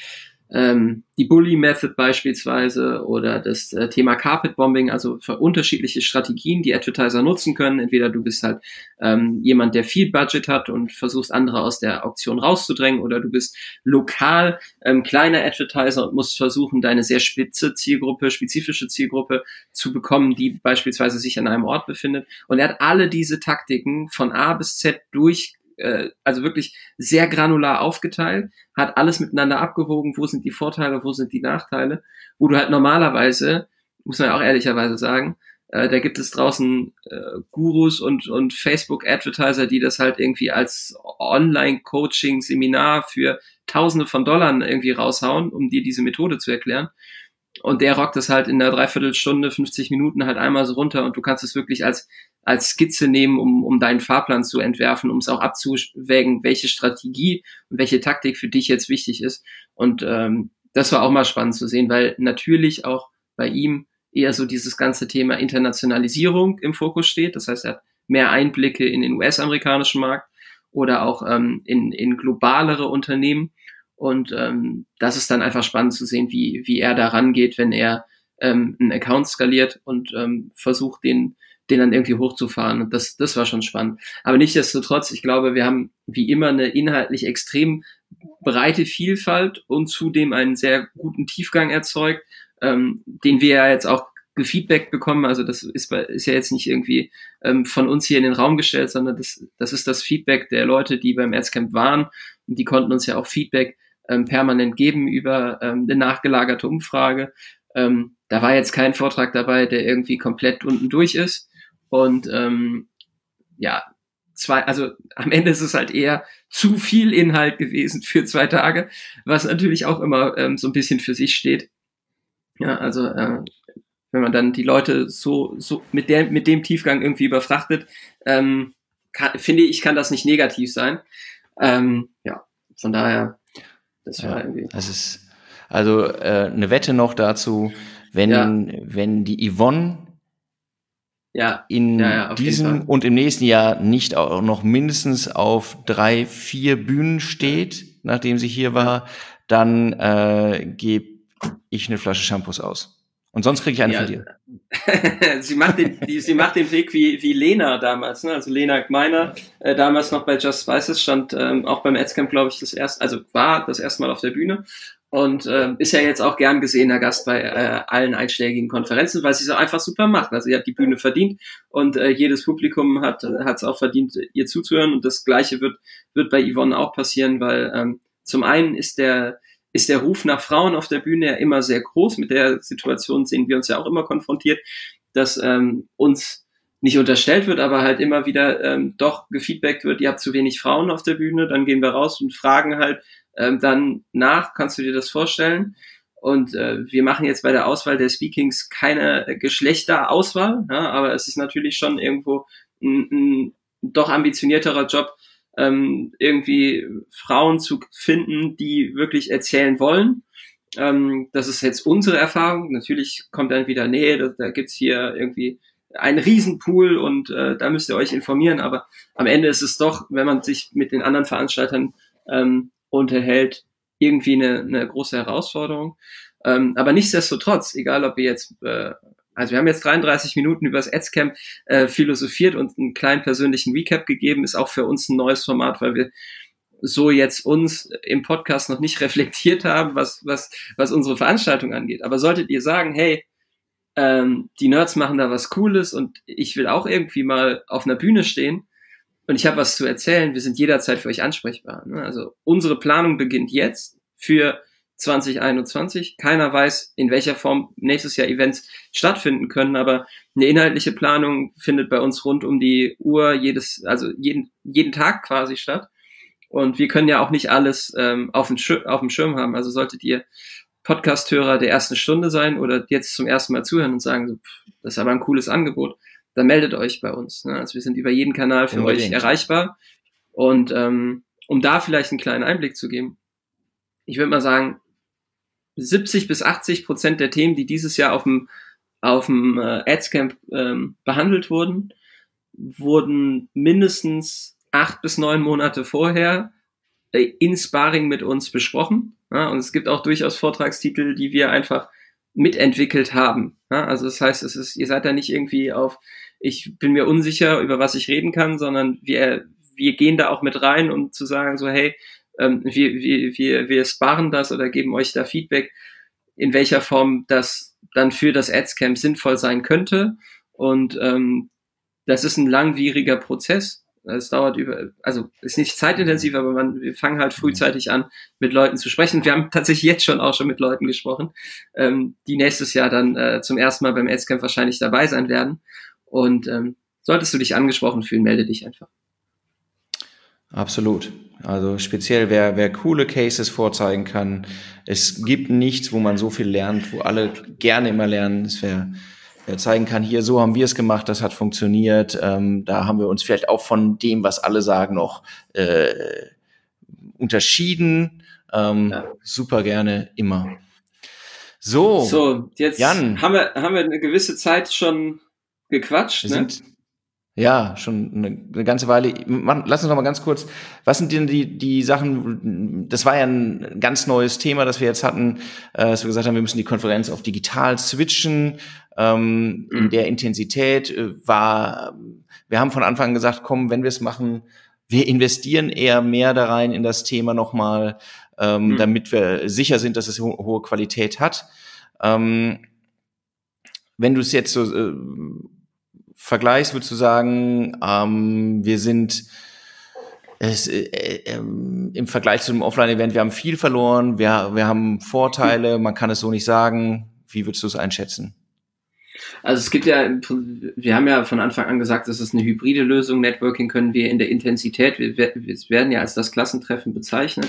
ähm, die Bully Method beispielsweise oder das äh, Thema Carpet Bombing, also unterschiedliche Strategien, die Advertiser nutzen können. Entweder du bist halt ähm, jemand, der viel Budget hat und versuchst andere aus der Auktion rauszudrängen, oder du bist lokal ähm, kleiner Advertiser und musst versuchen, deine sehr spitze Zielgruppe, spezifische Zielgruppe zu bekommen, die beispielsweise sich an einem Ort befindet. Und er hat alle diese Taktiken von A bis Z durch äh, also wirklich sehr granular aufgeteilt, hat alles miteinander abgewogen, wo sind die Vorteile, wo sind die Nachteile, wo du halt normalerweise, muss man ja auch ehrlicherweise sagen, äh, da gibt es draußen äh, Gurus und, und Facebook-Advertiser, die das halt irgendwie als Online-Coaching-Seminar für Tausende von Dollar irgendwie raushauen, um dir diese Methode zu erklären. Und der rockt es halt in einer Dreiviertelstunde, 50 Minuten halt einmal so runter und du kannst es wirklich als als Skizze nehmen, um, um deinen Fahrplan zu entwerfen, um es auch abzuwägen, welche Strategie und welche Taktik für dich jetzt wichtig ist. Und ähm, das war auch mal spannend zu sehen, weil natürlich auch bei ihm eher so dieses ganze Thema Internationalisierung im Fokus steht. Das heißt, er hat mehr Einblicke in den US-amerikanischen Markt oder auch ähm, in, in globalere Unternehmen. Und ähm, das ist dann einfach spannend zu sehen, wie, wie er da rangeht, wenn er ähm, einen Account skaliert und ähm, versucht, den den dann irgendwie hochzufahren. Und das, das war schon spannend. Aber nichtsdestotrotz, ich glaube, wir haben wie immer eine inhaltlich extrem breite Vielfalt und zudem einen sehr guten Tiefgang erzeugt, ähm, den wir ja jetzt auch gefeedback bekommen. Also das ist, ist ja jetzt nicht irgendwie ähm, von uns hier in den Raum gestellt, sondern das, das ist das Feedback der Leute, die beim Erzcamp waren. Und die konnten uns ja auch Feedback ähm, permanent geben über ähm, eine nachgelagerte Umfrage. Ähm, da war jetzt kein Vortrag dabei, der irgendwie komplett unten durch ist. Und ähm, ja, zwei, also am Ende ist es halt eher zu viel Inhalt gewesen für zwei Tage, was natürlich auch immer ähm, so ein bisschen für sich steht. Ja, also äh, wenn man dann die Leute so, so mit der, mit dem Tiefgang irgendwie überfrachtet, ähm, kann, finde ich, kann das nicht negativ sein. Ähm, ja, von daher, das war ja, irgendwie. Das ist also äh, eine Wette noch dazu, wenn, ja. wenn die Yvonne ja, in ja, diesem und im nächsten Jahr nicht auch noch mindestens auf drei, vier Bühnen steht, nachdem sie hier war, dann äh, gebe ich eine Flasche Shampoos aus. Und sonst kriege ich eine ja. von dir. sie, macht den, die, sie macht den Weg wie, wie Lena damals, ne? Also Lena Gmeiner, äh, damals noch bei Just Spices, stand ähm, auch beim Adscamp, glaube ich, das erste, also war das erste Mal auf der Bühne und äh, ist ja jetzt auch gern gesehener Gast bei äh, allen einschlägigen Konferenzen, weil sie es einfach super macht. Also sie hat die Bühne verdient und äh, jedes Publikum hat hat es auch verdient, ihr zuzuhören. Und das Gleiche wird wird bei Yvonne auch passieren, weil ähm, zum einen ist der ist der Ruf nach Frauen auf der Bühne ja immer sehr groß. Mit der Situation sehen wir uns ja auch immer konfrontiert, dass ähm, uns nicht unterstellt wird, aber halt immer wieder ähm, doch gefeedbackt wird, ihr habt zu wenig Frauen auf der Bühne, dann gehen wir raus und fragen halt, ähm, dann nach. Kannst du dir das vorstellen? Und äh, wir machen jetzt bei der Auswahl der Speakings keine Geschlechterauswahl, ja, aber es ist natürlich schon irgendwo ein, ein doch ambitionierterer Job, ähm, irgendwie Frauen zu finden, die wirklich erzählen wollen. Ähm, das ist jetzt unsere Erfahrung. Natürlich kommt dann wieder, nee, da, da gibt's hier irgendwie einen Riesenpool und äh, da müsst ihr euch informieren. Aber am Ende ist es doch, wenn man sich mit den anderen Veranstaltern ähm, unterhält, irgendwie eine, eine große Herausforderung. Ähm, aber nichtsdestotrotz, egal ob wir jetzt, äh, also wir haben jetzt 33 Minuten über das Adscamp äh, philosophiert und einen kleinen persönlichen Recap gegeben, ist auch für uns ein neues Format, weil wir so jetzt uns im Podcast noch nicht reflektiert haben, was, was, was unsere Veranstaltung angeht. Aber solltet ihr sagen, hey, ähm, die Nerds machen da was Cooles und ich will auch irgendwie mal auf einer Bühne stehen, und ich habe was zu erzählen, wir sind jederzeit für euch ansprechbar. Ne? Also unsere Planung beginnt jetzt für 2021. Keiner weiß, in welcher Form nächstes Jahr Events stattfinden können, aber eine inhaltliche Planung findet bei uns rund um die Uhr jedes, also jeden, jeden Tag quasi statt. Und wir können ja auch nicht alles ähm, auf, dem Schirm, auf dem Schirm haben. Also solltet ihr Podcast-Hörer der ersten Stunde sein oder jetzt zum ersten Mal zuhören und sagen, so, pff, das ist aber ein cooles Angebot, dann meldet euch bei uns. Ne? Also wir sind über jeden Kanal für Unbedingt. euch erreichbar. Und ähm, um da vielleicht einen kleinen Einblick zu geben, ich würde mal sagen, 70 bis 80 Prozent der Themen, die dieses Jahr auf dem, auf dem äh, Adscamp ähm, behandelt wurden, wurden mindestens acht bis neun Monate vorher äh, in Sparring mit uns besprochen. Ja, und es gibt auch durchaus Vortragstitel, die wir einfach mitentwickelt haben. Ja, also das heißt, es ist, ihr seid da nicht irgendwie auf, ich bin mir unsicher, über was ich reden kann, sondern wir, wir gehen da auch mit rein, um zu sagen, so, hey, ähm, wir, wir, wir, wir sparen das oder geben euch da Feedback, in welcher Form das dann für das Adscamp sinnvoll sein könnte. Und ähm, das ist ein langwieriger Prozess. Es dauert über, also ist nicht zeitintensiv, aber man, wir fangen halt frühzeitig an, mit Leuten zu sprechen. Wir haben tatsächlich jetzt schon auch schon mit Leuten gesprochen, ähm, die nächstes Jahr dann äh, zum ersten Mal beim Adscamp wahrscheinlich dabei sein werden. Und ähm, solltest du dich angesprochen fühlen, melde dich einfach. Absolut. Also speziell, wer, wer coole Cases vorzeigen kann. Es gibt nichts, wo man so viel lernt, wo alle gerne immer lernen. Es wäre wer zeigen kann, hier, so haben wir es gemacht, das hat funktioniert. Ähm, da haben wir uns vielleicht auch von dem, was alle sagen, noch äh, unterschieden. Ähm, ja. Super gerne immer. So, so jetzt Jan. Haben, wir, haben wir eine gewisse Zeit schon gequatscht. Wir ne? sind ja, schon eine, eine ganze Weile. Lass uns noch mal ganz kurz, was sind denn die, die Sachen, das war ja ein ganz neues Thema, das wir jetzt hatten, äh, dass wir gesagt haben, wir müssen die Konferenz auf digital switchen. Ähm, mhm. In der Intensität äh, war, wir haben von Anfang an gesagt, komm, wenn wir es machen, wir investieren eher mehr da rein in das Thema nochmal, ähm, mhm. damit wir sicher sind, dass es ho hohe Qualität hat. Ähm, wenn du es jetzt so äh, vergleichst, würdest du sagen, ähm, wir sind es, äh, äh, im Vergleich zu einem Offline-Event, wir haben viel verloren, wir, wir haben Vorteile, man kann es so nicht sagen. Wie würdest du es einschätzen? Also es gibt ja, wir haben ja von Anfang an gesagt, es ist eine hybride Lösung. Networking können wir in der Intensität, wir, wir werden ja als das Klassentreffen bezeichnet.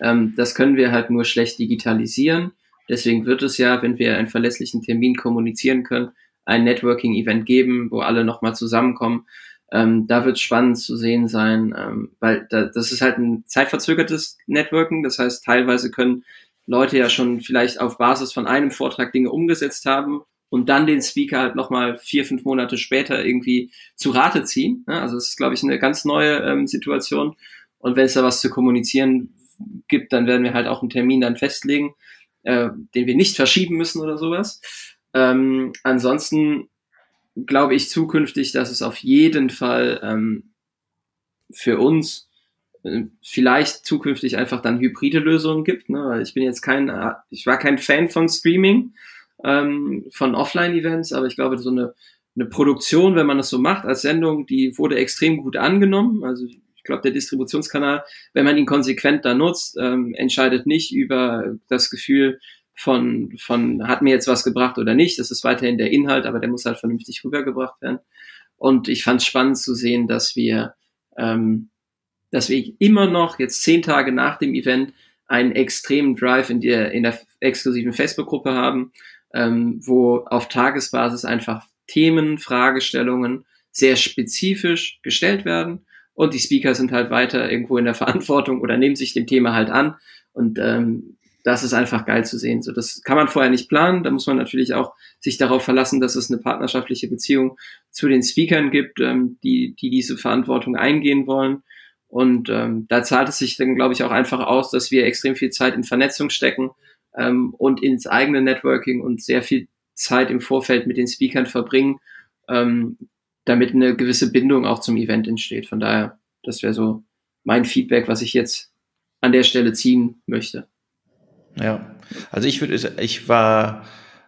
Ähm, das können wir halt nur schlecht digitalisieren. Deswegen wird es ja, wenn wir einen verlässlichen Termin kommunizieren können, ein Networking-Event geben, wo alle nochmal zusammenkommen. Ähm, da wird spannend zu sehen sein, ähm, weil da, das ist halt ein zeitverzögertes Networking. Das heißt, teilweise können Leute ja schon vielleicht auf Basis von einem Vortrag Dinge umgesetzt haben und dann den Speaker halt nochmal vier, fünf Monate später irgendwie zu Rate ziehen. Ja, also es ist, glaube ich, eine ganz neue ähm, Situation. Und wenn es da was zu kommunizieren gibt, dann werden wir halt auch einen Termin dann festlegen, äh, den wir nicht verschieben müssen oder sowas. Ähm, ansonsten glaube ich zukünftig, dass es auf jeden Fall ähm, für uns äh, vielleicht zukünftig einfach dann hybride Lösungen gibt. Ne? Ich bin jetzt kein, ich war kein Fan von Streaming, ähm, von Offline-Events, aber ich glaube, so eine, eine Produktion, wenn man das so macht als Sendung, die wurde extrem gut angenommen. Also ich glaube, der Distributionskanal, wenn man ihn konsequent da nutzt, ähm, entscheidet nicht über das Gefühl, von, von hat mir jetzt was gebracht oder nicht. Das ist weiterhin der Inhalt, aber der muss halt vernünftig rübergebracht werden. Und ich fand es spannend zu sehen, dass wir, ähm, dass wir immer noch jetzt zehn Tage nach dem Event einen extremen Drive in der, in der exklusiven Facebook-Gruppe haben, ähm, wo auf Tagesbasis einfach Themen, Fragestellungen sehr spezifisch gestellt werden und die Speaker sind halt weiter irgendwo in der Verantwortung oder nehmen sich dem Thema halt an und ähm, das ist einfach geil zu sehen. So, das kann man vorher nicht planen. Da muss man natürlich auch sich darauf verlassen, dass es eine partnerschaftliche Beziehung zu den Speakern gibt, ähm, die, die diese Verantwortung eingehen wollen. Und ähm, da zahlt es sich dann, glaube ich, auch einfach aus, dass wir extrem viel Zeit in Vernetzung stecken ähm, und ins eigene Networking und sehr viel Zeit im Vorfeld mit den Speakern verbringen, ähm, damit eine gewisse Bindung auch zum Event entsteht. Von daher, das wäre so mein Feedback, was ich jetzt an der Stelle ziehen möchte. Ja, also ich würde, ich war,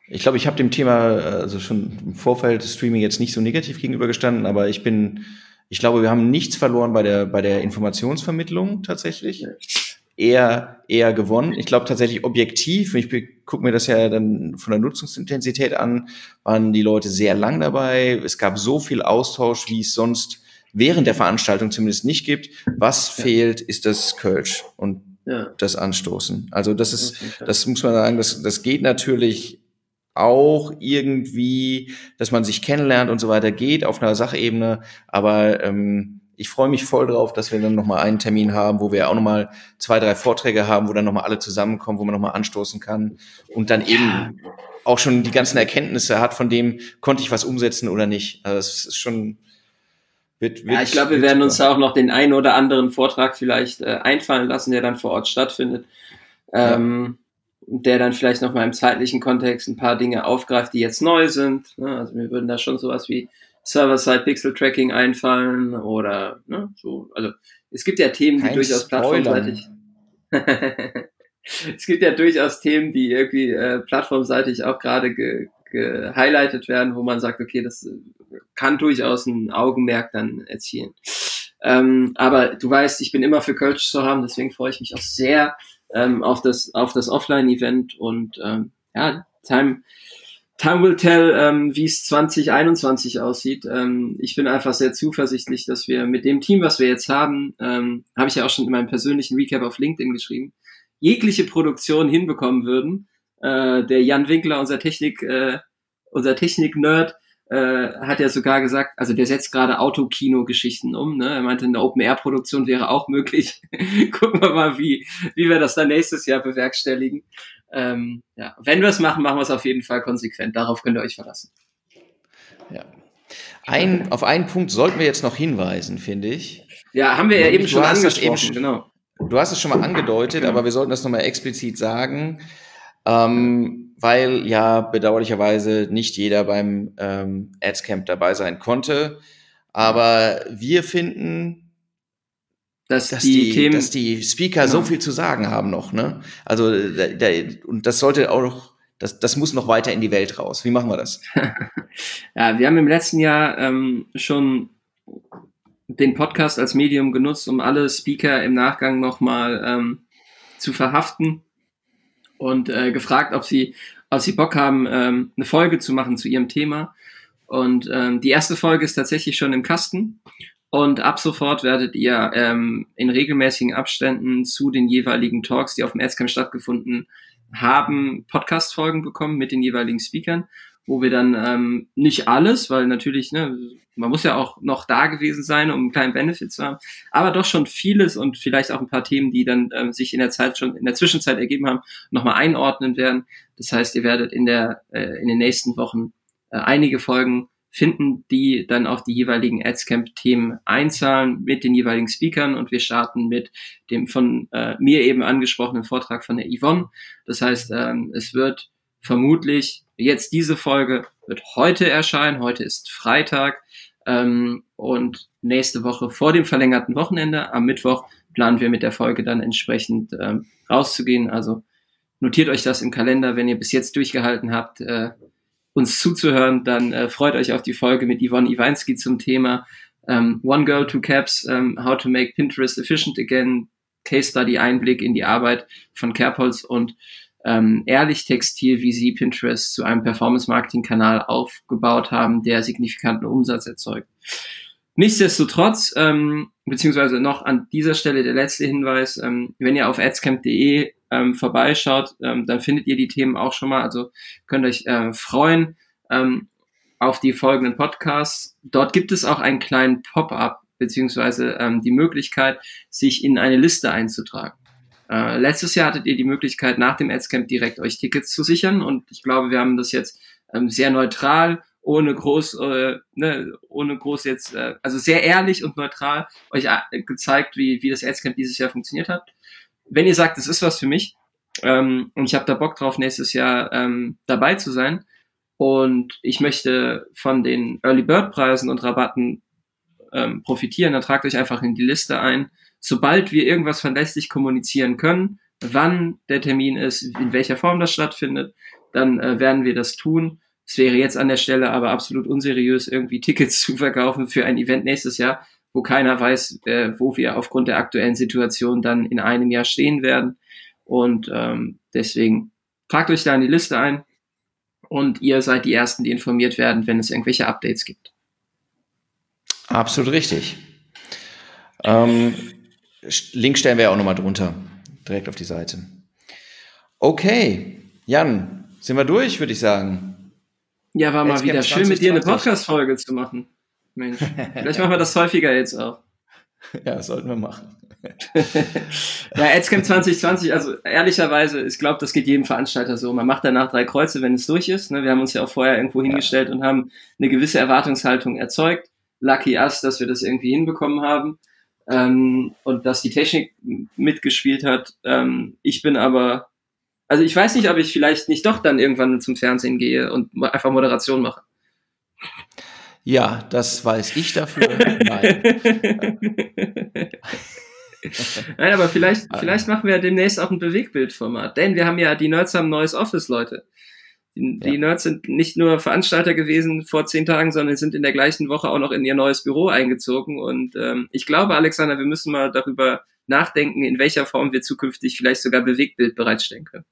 ich glaube, ich habe dem Thema also schon im Vorfeld Streaming jetzt nicht so negativ gegenübergestanden, aber ich bin, ich glaube, wir haben nichts verloren bei der bei der Informationsvermittlung tatsächlich. Eher eher gewonnen. Ich glaube tatsächlich objektiv, ich gucke mir das ja dann von der Nutzungsintensität an, waren die Leute sehr lang dabei. Es gab so viel Austausch, wie es sonst während der Veranstaltung zumindest nicht gibt. Was ja. fehlt, ist das Kölsch. Und ja. das anstoßen. Also das ist, das muss man sagen, das, das geht natürlich auch irgendwie, dass man sich kennenlernt und so weiter geht auf einer Sachebene, aber ähm, ich freue mich voll drauf, dass wir dann nochmal einen Termin haben, wo wir auch nochmal zwei, drei Vorträge haben, wo dann nochmal alle zusammenkommen, wo man nochmal anstoßen kann und dann eben auch schon die ganzen Erkenntnisse hat, von dem konnte ich was umsetzen oder nicht. Also das ist schon, wird, wird, ja, ich glaube, wir werden super. uns da auch noch den einen oder anderen Vortrag vielleicht äh, einfallen lassen, der dann vor Ort stattfindet. ähm, ja. der dann vielleicht nochmal im zeitlichen Kontext ein paar Dinge aufgreift, die jetzt neu sind. Ne? Also mir würden da schon sowas wie Server-Side-Pixel-Tracking einfallen oder ne, so. Also es gibt ja Themen, Kein die durchaus plattformseitig. es gibt ja durchaus Themen, die irgendwie äh, plattformseitig auch gerade ge gehighlightet werden, wo man sagt, okay, das äh, kann durchaus ein Augenmerk dann erzielen. Ähm, aber du weißt, ich bin immer für Kölsch zu haben, deswegen freue ich mich auch sehr ähm, auf das, auf das Offline-Event und ähm, ja, Time, Time will tell, ähm, wie es 2021 aussieht. Ähm, ich bin einfach sehr zuversichtlich, dass wir mit dem Team, was wir jetzt haben, ähm, habe ich ja auch schon in meinem persönlichen Recap auf LinkedIn geschrieben, jegliche Produktion hinbekommen würden. Äh, der Jan Winkler, unser Technik, äh, unser Technik-Nerd, äh, hat ja sogar gesagt, also der setzt gerade Autokino-Geschichten um. Ne? Er meinte, eine Open-Air-Produktion wäre auch möglich. Gucken wir mal, wie, wie wir das dann nächstes Jahr bewerkstelligen. Ähm, ja, wenn wir es machen, machen wir es auf jeden Fall konsequent. Darauf könnt ihr euch verlassen. Ja. Ein, auf einen Punkt sollten wir jetzt noch hinweisen, finde ich. Ja, haben wir ja eben schon angesprochen. Eben, genau. Du hast es schon mal angedeutet, genau. aber wir sollten das nochmal explizit sagen. Ähm, weil ja bedauerlicherweise nicht jeder beim ähm, Adscamp dabei sein konnte. Aber wir finden, dass, dass die, die, Themen, dass die Speaker genau. so viel zu sagen haben noch. Ne? Also da, da, und das sollte auch das, das muss noch weiter in die Welt raus. Wie machen wir das? ja, wir haben im letzten Jahr ähm, schon den Podcast als Medium genutzt, um alle Speaker im Nachgang nochmal ähm, zu verhaften und äh, gefragt, ob sie, ob sie Bock haben, ähm, eine Folge zu machen zu ihrem Thema. Und ähm, die erste Folge ist tatsächlich schon im Kasten. Und ab sofort werdet ihr ähm, in regelmäßigen Abständen zu den jeweiligen Talks, die auf dem Adscamp stattgefunden haben, Podcast-Folgen bekommen mit den jeweiligen Speakern wo wir dann ähm, nicht alles, weil natürlich, ne, man muss ja auch noch da gewesen sein, um einen kleinen Benefit zu haben, aber doch schon vieles und vielleicht auch ein paar Themen, die dann ähm, sich in der Zeit schon, in der Zwischenzeit ergeben haben, nochmal einordnen werden. Das heißt, ihr werdet in der, äh, in den nächsten Wochen äh, einige Folgen finden, die dann auf die jeweiligen Adscamp-Themen einzahlen mit den jeweiligen Speakern und wir starten mit dem von äh, mir eben angesprochenen Vortrag von der Yvonne. Das heißt, ähm, es wird vermutlich jetzt diese Folge wird heute erscheinen. Heute ist Freitag. Ähm, und nächste Woche vor dem verlängerten Wochenende, am Mittwoch, planen wir mit der Folge dann entsprechend ähm, rauszugehen. Also notiert euch das im Kalender, wenn ihr bis jetzt durchgehalten habt, äh, uns zuzuhören, dann äh, freut euch auf die Folge mit Yvonne Iwanski zum Thema ähm, One Girl, Two Caps, ähm, How to Make Pinterest Efficient Again, Case Study Einblick in die Arbeit von Kerbholz und ähm, Ehrlich Textil, wie sie Pinterest zu einem Performance-Marketing-Kanal aufgebaut haben, der signifikanten Umsatz erzeugt. Nichtsdestotrotz, ähm, beziehungsweise noch an dieser Stelle der letzte Hinweis, ähm, wenn ihr auf adscamp.de ähm, vorbeischaut, ähm, dann findet ihr die Themen auch schon mal, also könnt euch äh, freuen ähm, auf die folgenden Podcasts. Dort gibt es auch einen kleinen Pop-up, beziehungsweise ähm, die Möglichkeit, sich in eine Liste einzutragen. Äh, letztes Jahr hattet ihr die Möglichkeit, nach dem Adscamp direkt euch Tickets zu sichern und ich glaube, wir haben das jetzt ähm, sehr neutral, ohne groß, äh, ne, ohne groß jetzt, äh, also sehr ehrlich und neutral euch äh, gezeigt, wie, wie das Adscamp dieses Jahr funktioniert hat. Wenn ihr sagt, das ist was für mich ähm, und ich habe da Bock drauf, nächstes Jahr ähm, dabei zu sein und ich möchte von den Early Bird Preisen und Rabatten ähm, profitieren, dann tragt euch einfach in die Liste ein sobald wir irgendwas verlässlich kommunizieren können, wann der Termin ist, in welcher Form das stattfindet, dann äh, werden wir das tun. Es wäre jetzt an der Stelle aber absolut unseriös, irgendwie Tickets zu verkaufen für ein Event nächstes Jahr, wo keiner weiß, äh, wo wir aufgrund der aktuellen Situation dann in einem Jahr stehen werden. Und ähm, deswegen tragt euch da in die Liste ein und ihr seid die Ersten, die informiert werden, wenn es irgendwelche Updates gibt. Absolut richtig. Ähm, Link stellen wir ja auch nochmal drunter, direkt auf die Seite. Okay, Jan, sind wir durch, würde ich sagen. Ja, war mal jetzt wieder schön, mit dir eine Podcast-Folge zu machen. Mensch, vielleicht machen wir das häufiger jetzt auch. Ja, das sollten wir machen. ja, Adscamp 2020, also ehrlicherweise, ich glaube, das geht jedem Veranstalter so. Man macht danach drei Kreuze, wenn es durch ist. Ne? Wir haben uns ja auch vorher irgendwo hingestellt ja. und haben eine gewisse Erwartungshaltung erzeugt. Lucky us, dass wir das irgendwie hinbekommen haben. Ähm, und dass die Technik mitgespielt hat. Ähm, ich bin aber, also ich weiß nicht, ob ich vielleicht nicht doch dann irgendwann zum Fernsehen gehe und einfach Moderation mache. Ja, das weiß ich dafür. Nein. Nein, aber vielleicht, vielleicht machen wir ja demnächst auch ein Bewegtbildformat. Denn wir haben ja, die Nerds haben neues Office, Leute. Die, ja. die, Nerds sind nicht nur Veranstalter gewesen vor zehn Tagen, sondern sind in der gleichen Woche auch noch in ihr neues Büro eingezogen. Und ähm, ich glaube, Alexander, wir müssen mal darüber nachdenken, in welcher Form wir zukünftig vielleicht sogar Bewegtbild bereitstellen können.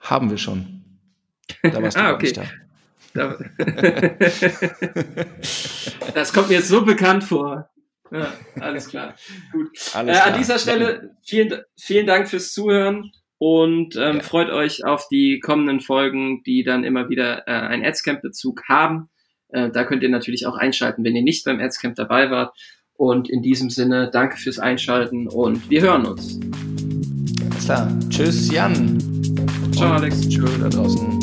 Haben wir schon. Da warst du ah, okay. da. das kommt mir jetzt so bekannt vor. Ja, alles klar. Gut. Alles äh, an dieser Stelle vielen, vielen Dank fürs Zuhören und ähm, ja. freut euch auf die kommenden Folgen, die dann immer wieder äh, einen Adscamp-Bezug haben. Äh, da könnt ihr natürlich auch einschalten, wenn ihr nicht beim Adscamp dabei wart. Und in diesem Sinne, danke fürs Einschalten und wir hören uns. Alles klar. Tschüss, Jan. Ciao, Alex. Tschüss da draußen.